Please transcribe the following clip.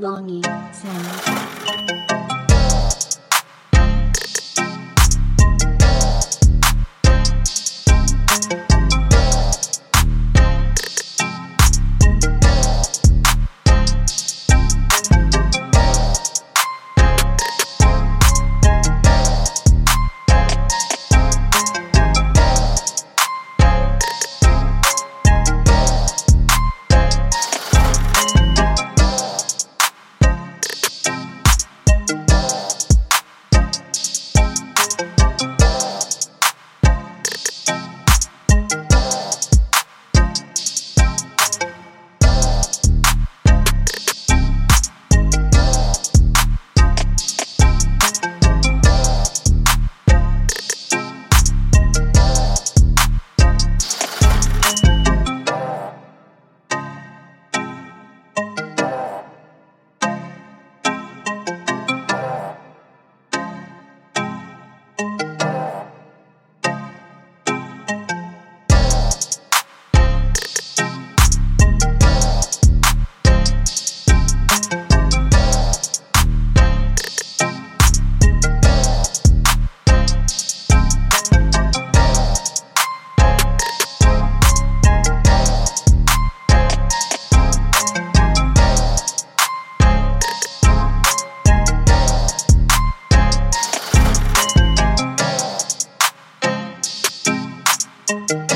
Longing sound. Thank